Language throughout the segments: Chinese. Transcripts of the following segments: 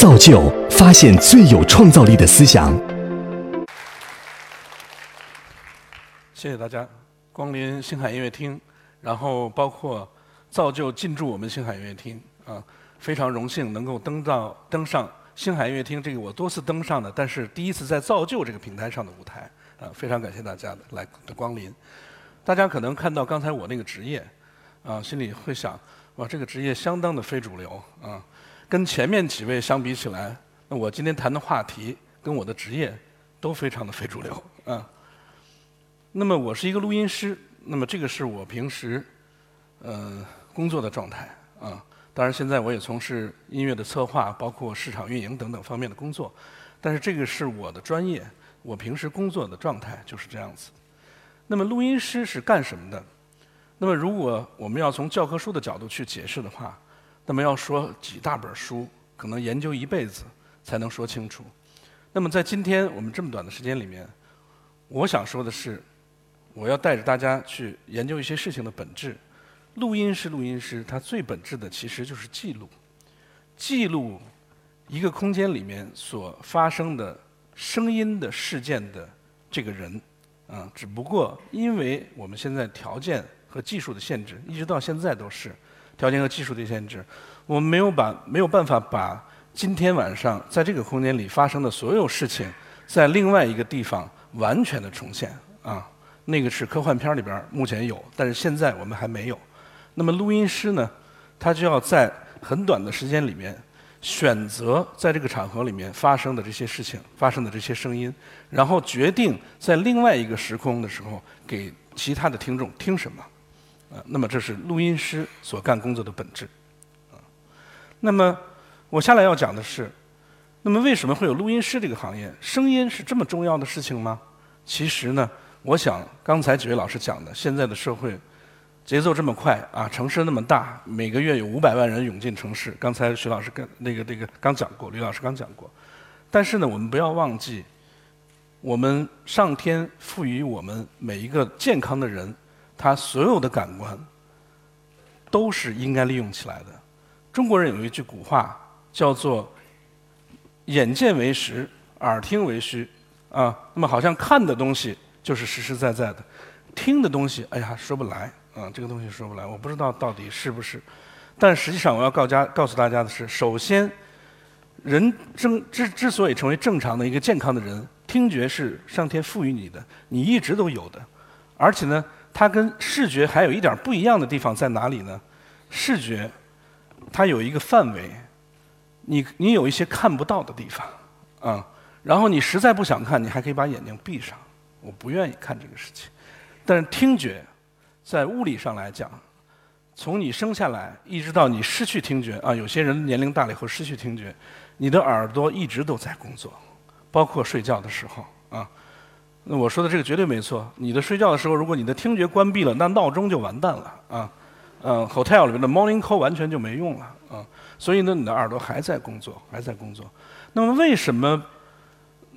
造就发现最有创造力的思想。谢谢大家光临星海音乐厅，然后包括造就进驻我们星海音乐厅啊，非常荣幸能够登到登上星海音乐厅这个我多次登上的，但是第一次在造就这个平台上的舞台啊，非常感谢大家的来的光临。大家可能看到刚才我那个职业啊，心里会想哇，这个职业相当的非主流啊。跟前面几位相比起来，那我今天谈的话题跟我的职业都非常的非主流啊。那么我是一个录音师，那么这个是我平时呃工作的状态啊。当然现在我也从事音乐的策划，包括市场运营等等方面的工作，但是这个是我的专业，我平时工作的状态就是这样子。那么录音师是干什么的？那么如果我们要从教科书的角度去解释的话，那么要说几大本书，可能研究一辈子才能说清楚。那么在今天我们这么短的时间里面，我想说的是，我要带着大家去研究一些事情的本质。录音师，录音师，它最本质的其实就是记录，记录一个空间里面所发生的声音的事件的这个人，啊，只不过因为我们现在条件和技术的限制，一直到现在都是。条件和技术的限制，我们没有把没有办法把今天晚上在这个空间里发生的所有事情，在另外一个地方完全的重现啊。那个是科幻片里边目前有，但是现在我们还没有。那么录音师呢，他就要在很短的时间里面选择在这个场合里面发生的这些事情、发生的这些声音，然后决定在另外一个时空的时候给其他的听众听什么。啊，那么这是录音师所干工作的本质，啊，那么我下来要讲的是，那么为什么会有录音师这个行业？声音是这么重要的事情吗？其实呢，我想刚才几位老师讲的，现在的社会节奏这么快啊，城市那么大，每个月有五百万人涌进城市。刚才徐老师跟那个那个刚讲过，吕老师刚讲过，但是呢，我们不要忘记，我们上天赋予我们每一个健康的人。他所有的感官都是应该利用起来的。中国人有一句古话叫做“眼见为实，耳听为虚”，啊，那么好像看的东西就是实实在在的，听的东西，哎呀，说不来，啊，这个东西说不来，我不知道到底是不是。但实际上，我要告家告诉大家的是，首先，人正之之所以成为正常的一个健康的人，听觉是上天赋予你的，你一直都有的，而且呢。它跟视觉还有一点不一样的地方在哪里呢？视觉它有一个范围，你你有一些看不到的地方，啊，然后你实在不想看，你还可以把眼睛闭上。我不愿意看这个事情，但是听觉在物理上来讲，从你生下来一直到你失去听觉啊，有些人年龄大了以后失去听觉，你的耳朵一直都在工作，包括睡觉的时候啊。那我说的这个绝对没错。你的睡觉的时候，如果你的听觉关闭了，那闹钟就完蛋了啊。嗯，hotel 里面的 morning call 完全就没用了啊。所以呢，你的耳朵还在工作，还在工作。那么为什么？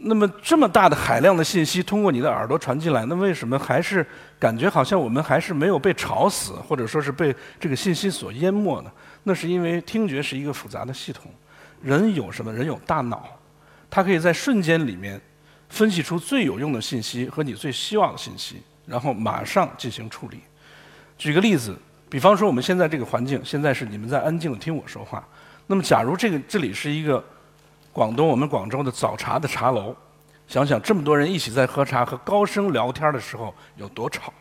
那么这么大的海量的信息通过你的耳朵传进来，那为什么还是感觉好像我们还是没有被吵死，或者说是被这个信息所淹没呢？那是因为听觉是一个复杂的系统。人有什么？人有大脑，它可以在瞬间里面。分析出最有用的信息和你最希望的信息，然后马上进行处理。举个例子，比方说我们现在这个环境，现在是你们在安静的听我说话。那么，假如这个这里是一个广东我们广州的早茶的茶楼，想想这么多人一起在喝茶和高声聊天的时候有多吵。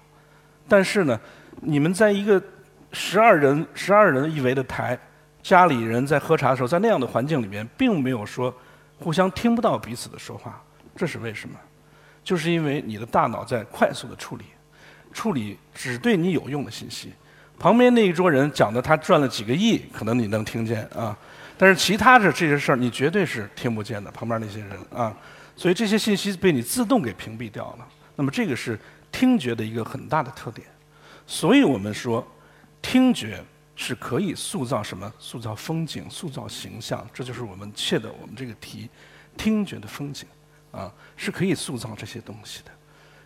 但是呢，你们在一个十二人十二人一围的台，家里人在喝茶的时候，在那样的环境里面，并没有说互相听不到彼此的说话。这是为什么？就是因为你的大脑在快速的处理，处理只对你有用的信息。旁边那一桌人讲的他赚了几个亿，可能你能听见啊，但是其他的这些事儿你绝对是听不见的。旁边那些人啊，所以这些信息被你自动给屏蔽掉了。那么这个是听觉的一个很大的特点。所以我们说，听觉是可以塑造什么？塑造风景，塑造形象。这就是我们切的我们这个题：听觉的风景。啊，是可以塑造这些东西的，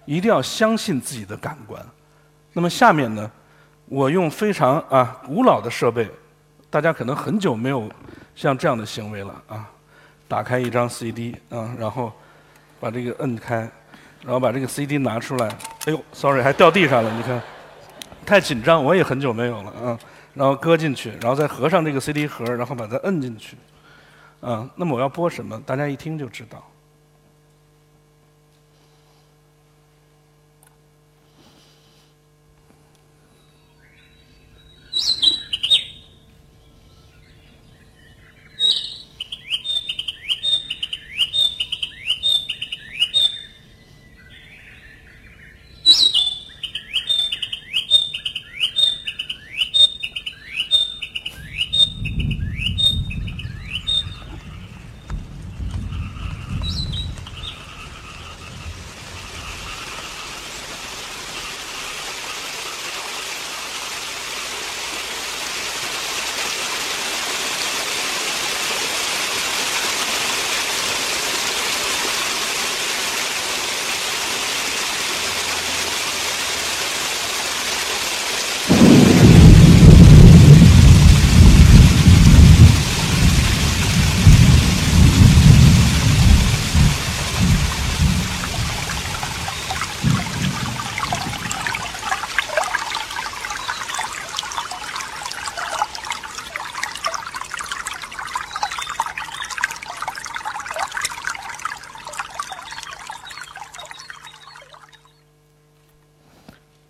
一定要相信自己的感官。那么下面呢，我用非常啊古老的设备，大家可能很久没有像这样的行为了啊。打开一张 CD 啊，然后把这个摁开，然后把这个 CD 拿出来。哎呦，sorry，还掉地上了，你看，太紧张，我也很久没有了啊。然后搁进去，然后再合上这个 CD 盒，然后把它摁进去。啊，那么我要播什么？大家一听就知道。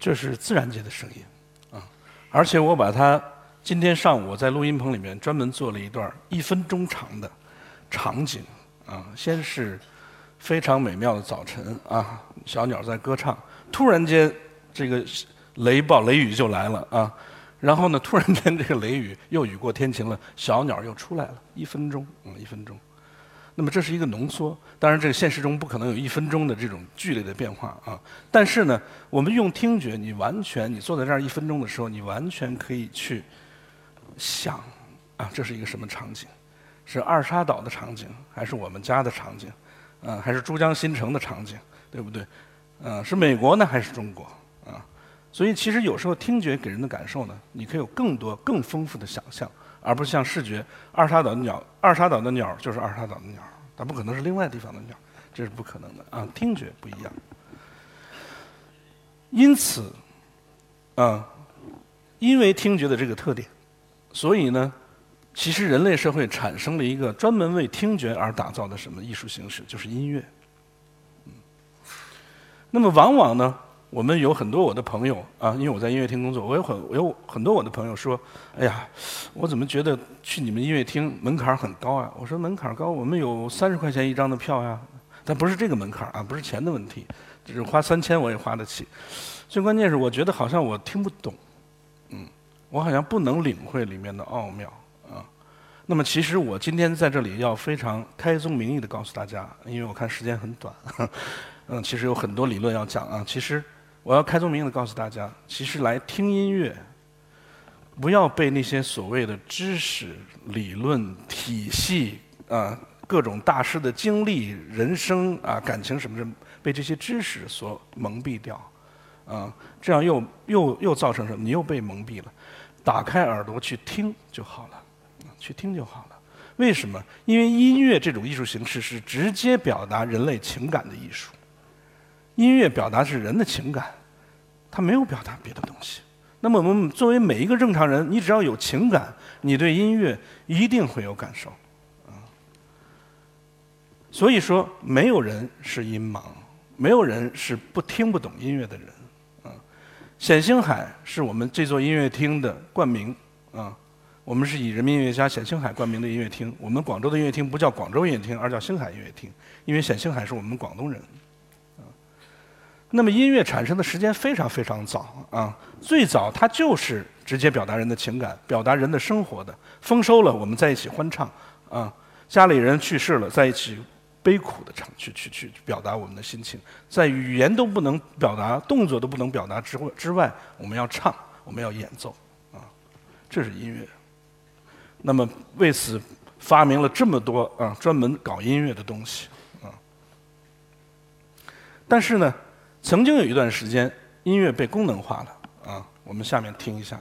这是自然界的声音，啊！而且我把它今天上午我在录音棚里面专门做了一段一分钟长的场景，啊！先是非常美妙的早晨，啊，小鸟在歌唱，突然间这个雷暴雷雨就来了，啊！然后呢，突然间这个雷雨又雨过天晴了，小鸟又出来了，一分钟，嗯，一分钟。那么这是一个浓缩，当然这个现实中不可能有一分钟的这种剧烈的变化啊。但是呢，我们用听觉，你完全你坐在这儿一分钟的时候，你完全可以去想啊，这是一个什么场景？是二沙岛的场景，还是我们家的场景？啊，还是珠江新城的场景，对不对？啊，是美国呢，还是中国？啊，所以其实有时候听觉给人的感受呢，你可以有更多更丰富的想象。而不是像视觉，二沙岛的鸟，二沙岛的鸟就是二沙岛的鸟，它不可能是另外地方的鸟，这是不可能的啊。听觉不一样，因此，啊，因为听觉的这个特点，所以呢，其实人类社会产生了一个专门为听觉而打造的什么艺术形式，就是音乐。嗯，那么往往呢。我们有很多我的朋友啊，因为我在音乐厅工作，我有很我有很多我的朋友说：“哎呀，我怎么觉得去你们音乐厅门槛很高啊？”我说：“门槛高，我们有三十块钱一张的票呀，但不是这个门槛啊，不是钱的问题，就是花三千我也花得起。最关键是我觉得好像我听不懂，嗯，我好像不能领会里面的奥妙啊。那么其实我今天在这里要非常开宗明义的告诉大家，因为我看时间很短，嗯，其实有很多理论要讲啊，其实。我要开宗明义的告诉大家，其实来听音乐，不要被那些所谓的知识、理论、体系啊，各种大师的经历、人生啊、感情什么什么，被这些知识所蒙蔽掉，啊，这样又又又造成什么？你又被蒙蔽了。打开耳朵去听就好了，去听就好了。为什么？因为音乐这种艺术形式是直接表达人类情感的艺术。音乐表达是人的情感，它没有表达别的东西。那么我们作为每一个正常人，你只要有情感，你对音乐一定会有感受，啊。所以说，没有人是音盲，没有人是不听不懂音乐的人，啊。冼星海是我们这座音乐厅的冠名，啊，我们是以人民音乐家冼星海冠名的音乐厅。我们广州的音乐厅不叫广州音乐厅，而叫星海音乐厅，因为冼星海是我们广东人。那么音乐产生的时间非常非常早啊，最早它就是直接表达人的情感，表达人的生活的。丰收了，我们在一起欢唱啊；家里人去世了，在一起悲苦的唱，去去去表达我们的心情。在语言都不能表达、动作都不能表达之之外，我们要唱，我们要演奏啊，这是音乐。那么为此发明了这么多啊专门搞音乐的东西啊，但是呢。曾经有一段时间，音乐被功能化了啊！我们下面听一下。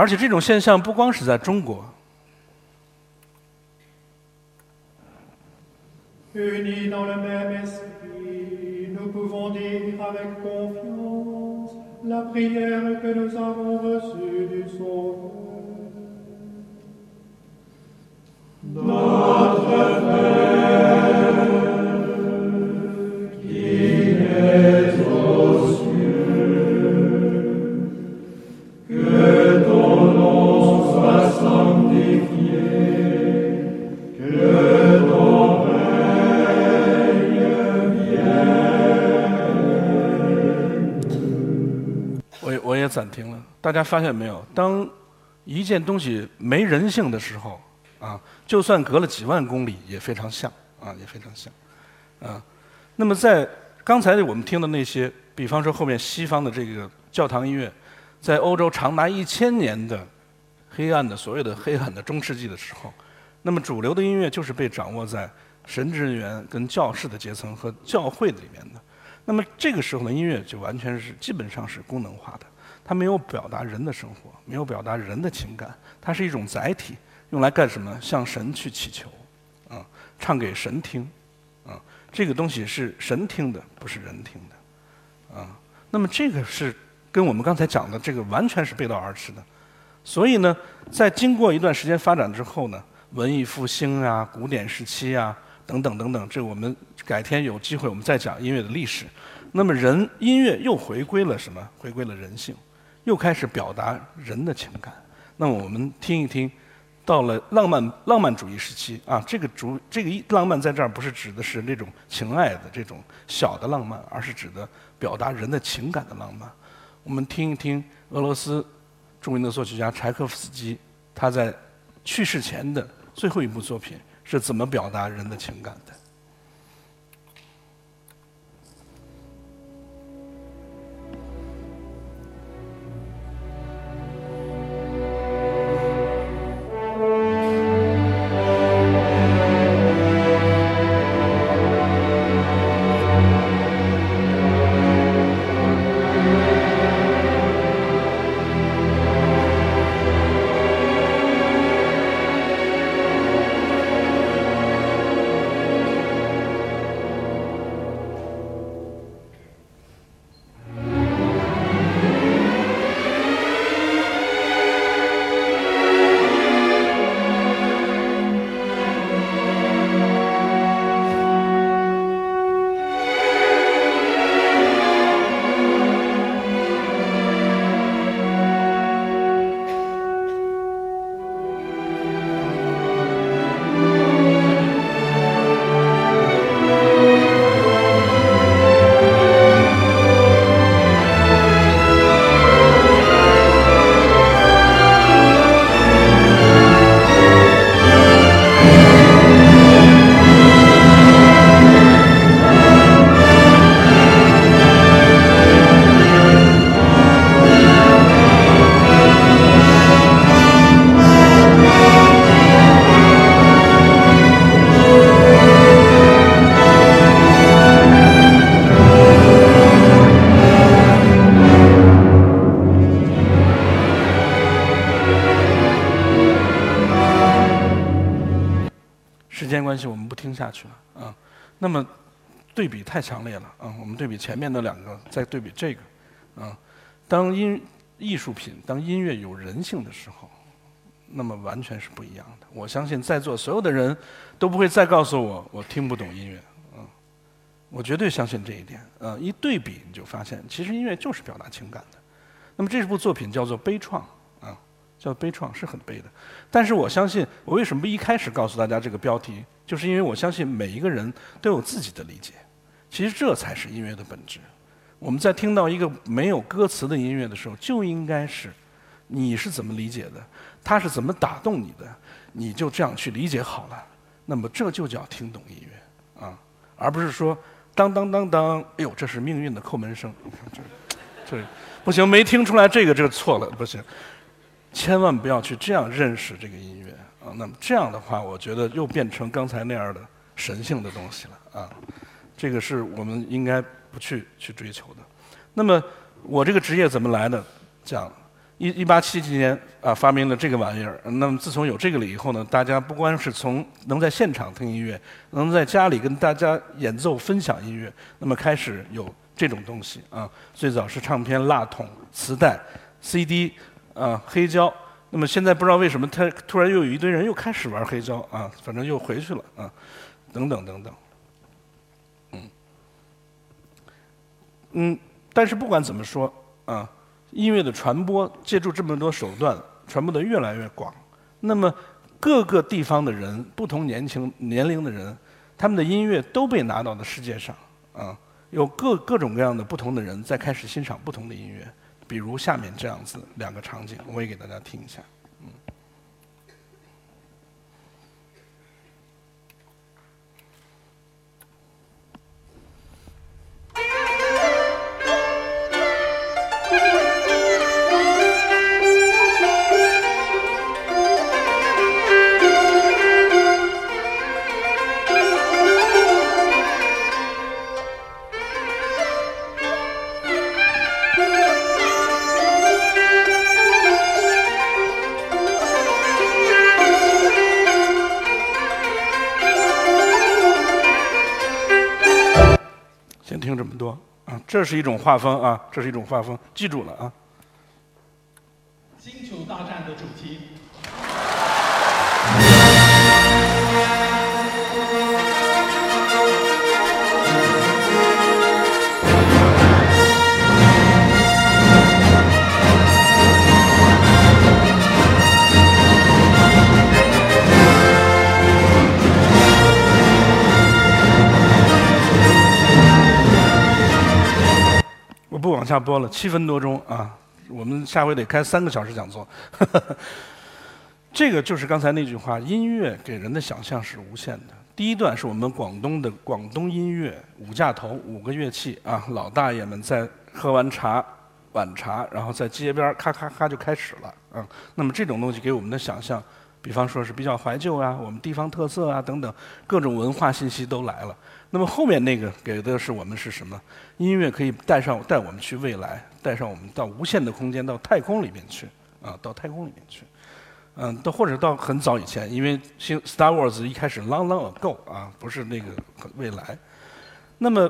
而且这种现象不光是在中国。暂大家发现没有？当一件东西没人性的时候，啊，就算隔了几万公里也非常像，啊，也非常像，啊。那么在刚才我们听的那些，比方说后面西方的这个教堂音乐，在欧洲长达一千年的黑暗的所谓的黑暗的中世纪的时候，那么主流的音乐就是被掌握在神职人员跟教士的阶层和教会里面的。那么这个时候的音乐就完全是基本上是功能化的。它没有表达人的生活，没有表达人的情感，它是一种载体，用来干什么？向神去祈求，啊，唱给神听，啊，这个东西是神听的，不是人听的，啊，那么这个是跟我们刚才讲的这个完全是背道而驰的。所以呢，在经过一段时间发展之后呢，文艺复兴啊，古典时期啊，等等等等，这我们改天有机会我们再讲音乐的历史。那么人音乐又回归了什么？回归了人性。又开始表达人的情感，那么我们听一听，到了浪漫浪漫主义时期啊，这个主这个浪漫在这儿不是指的是那种情爱的这种小的浪漫，而是指的表达人的情感的浪漫。我们听一听俄罗斯著名的作曲家柴可夫斯基他在去世前的最后一部作品是怎么表达人的情感的。那么对比太强烈了啊！我们对比前面的两个，再对比这个啊，当音艺术品、当音乐有人性的时候，那么完全是不一样的。我相信在座所有的人都不会再告诉我我听不懂音乐啊，我绝对相信这一点啊！一对比你就发现，其实音乐就是表达情感的。那么这部作品叫做《悲怆》，叫悲怆是很悲的，但是我相信，我为什么一开始告诉大家这个标题？就是因为我相信每一个人都有自己的理解，其实这才是音乐的本质。我们在听到一个没有歌词的音乐的时候，就应该是你是怎么理解的，它是怎么打动你的，你就这样去理解好了。那么这就叫听懂音乐啊，而不是说当当当当，哎呦，这是命运的叩门声。这这不行，没听出来这个，这个错了，不行，千万不要去这样认识这个音乐。啊，那么这样的话，我觉得又变成刚才那样的神性的东西了啊，这个是我们应该不去去追求的。那么我这个职业怎么来的？讲一一八七几年啊发明了这个玩意儿。那么自从有这个了以后呢，大家不光是从能在现场听音乐，能在家里跟大家演奏分享音乐，那么开始有这种东西啊。最早是唱片、蜡筒、磁带、CD 啊、黑胶。那么现在不知道为什么，他突然又有一堆人又开始玩黑胶啊，反正又回去了啊，等等等等。嗯，嗯，但是不管怎么说啊。音乐的传播借助这么多手段，传播的越来越广。那么各个地方的人，不同年轻年龄的人，他们的音乐都被拿到了世界上啊，有各各种各样的不同的人在开始欣赏不同的音乐。比如下面这样子两个场景，我也给大家听一下。听这么多这是一种画风啊，这是一种画风，记住了啊。星球大战的主题。不往下播了，七分多钟啊！我们下回得开三个小时讲座。这个就是刚才那句话：音乐给人的想象是无限的。第一段是我们广东的广东音乐，五架头，五个乐器啊，老大爷们在喝完茶晚茶，然后在街边咔咔咔就开始了啊。那么这种东西给我们的想象，比方说是比较怀旧啊，我们地方特色啊等等，各种文化信息都来了。那么后面那个给的是我们是什么？音乐可以带上带我们去未来，带上我们到无限的空间，到太空里面去，啊，到太空里面去，嗯，到或者到很早以前，因为星 Star Wars 一开始 long long ago 啊，不是那个未来。那么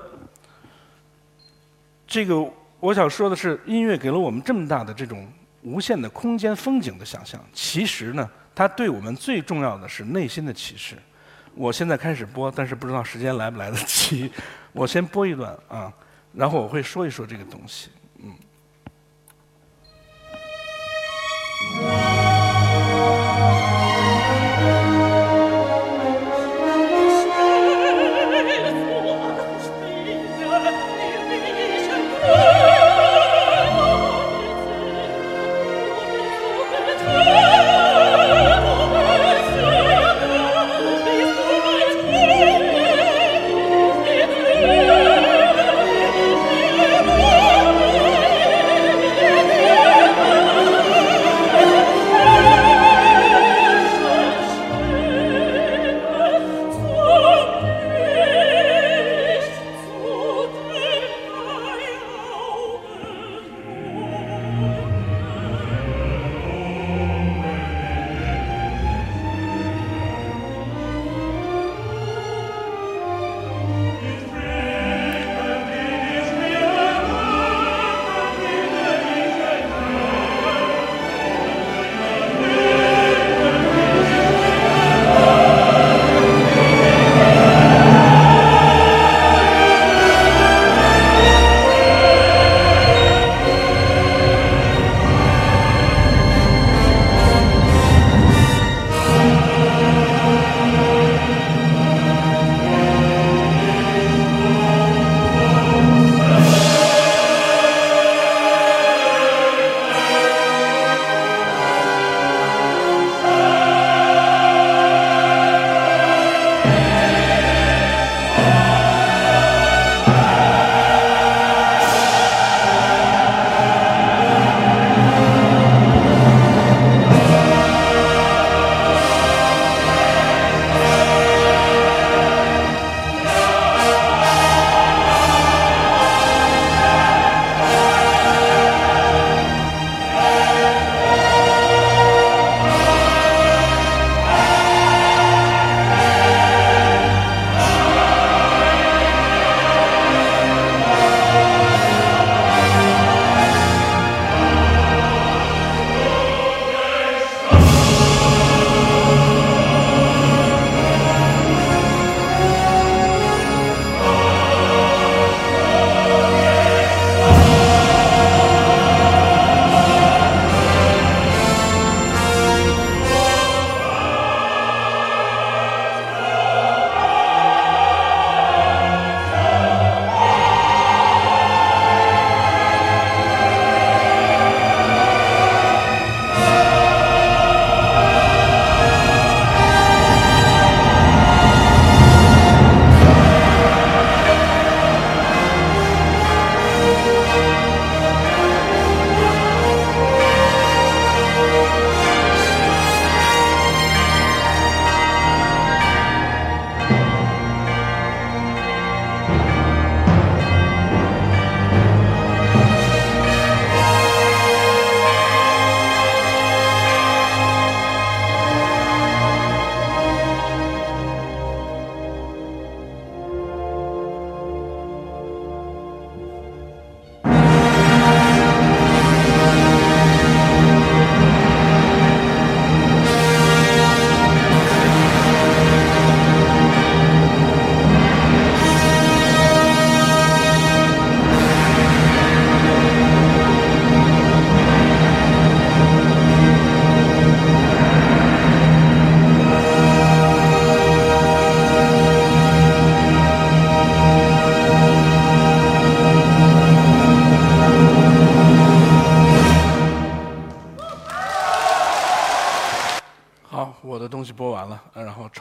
这个我想说的是，音乐给了我们这么大的这种无限的空间风景的想象，其实呢，它对我们最重要的是内心的启示。我现在开始播，但是不知道时间来不来得及。我先播一段啊，然后我会说一说这个东西。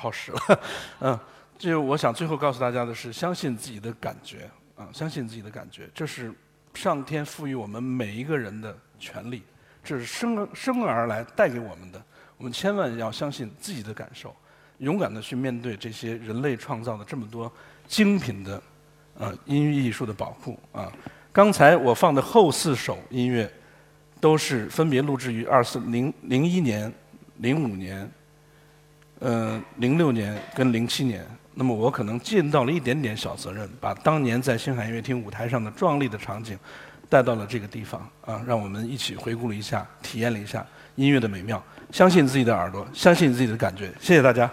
然后超时了。嗯，就我想最后告诉大家的是，相信自己的感觉啊，相信自己的感觉，这是上天赋予我们每一个人的权利，这是生生而来带给我们的。我们千万要相信自己的感受，勇敢的去面对这些人类创造的这么多精品的呃音乐艺术的宝库啊。刚才我放的后四首音乐，都是分别录制于二四零零一年、零五年、呃零六年跟零七年。那么我可能尽到了一点点小责任，把当年在星海音乐厅舞台上的壮丽的场景带到了这个地方啊，让我们一起回顾了一下，体验了一下音乐的美妙。相信自己的耳朵，相信自己的感觉。谢谢大家。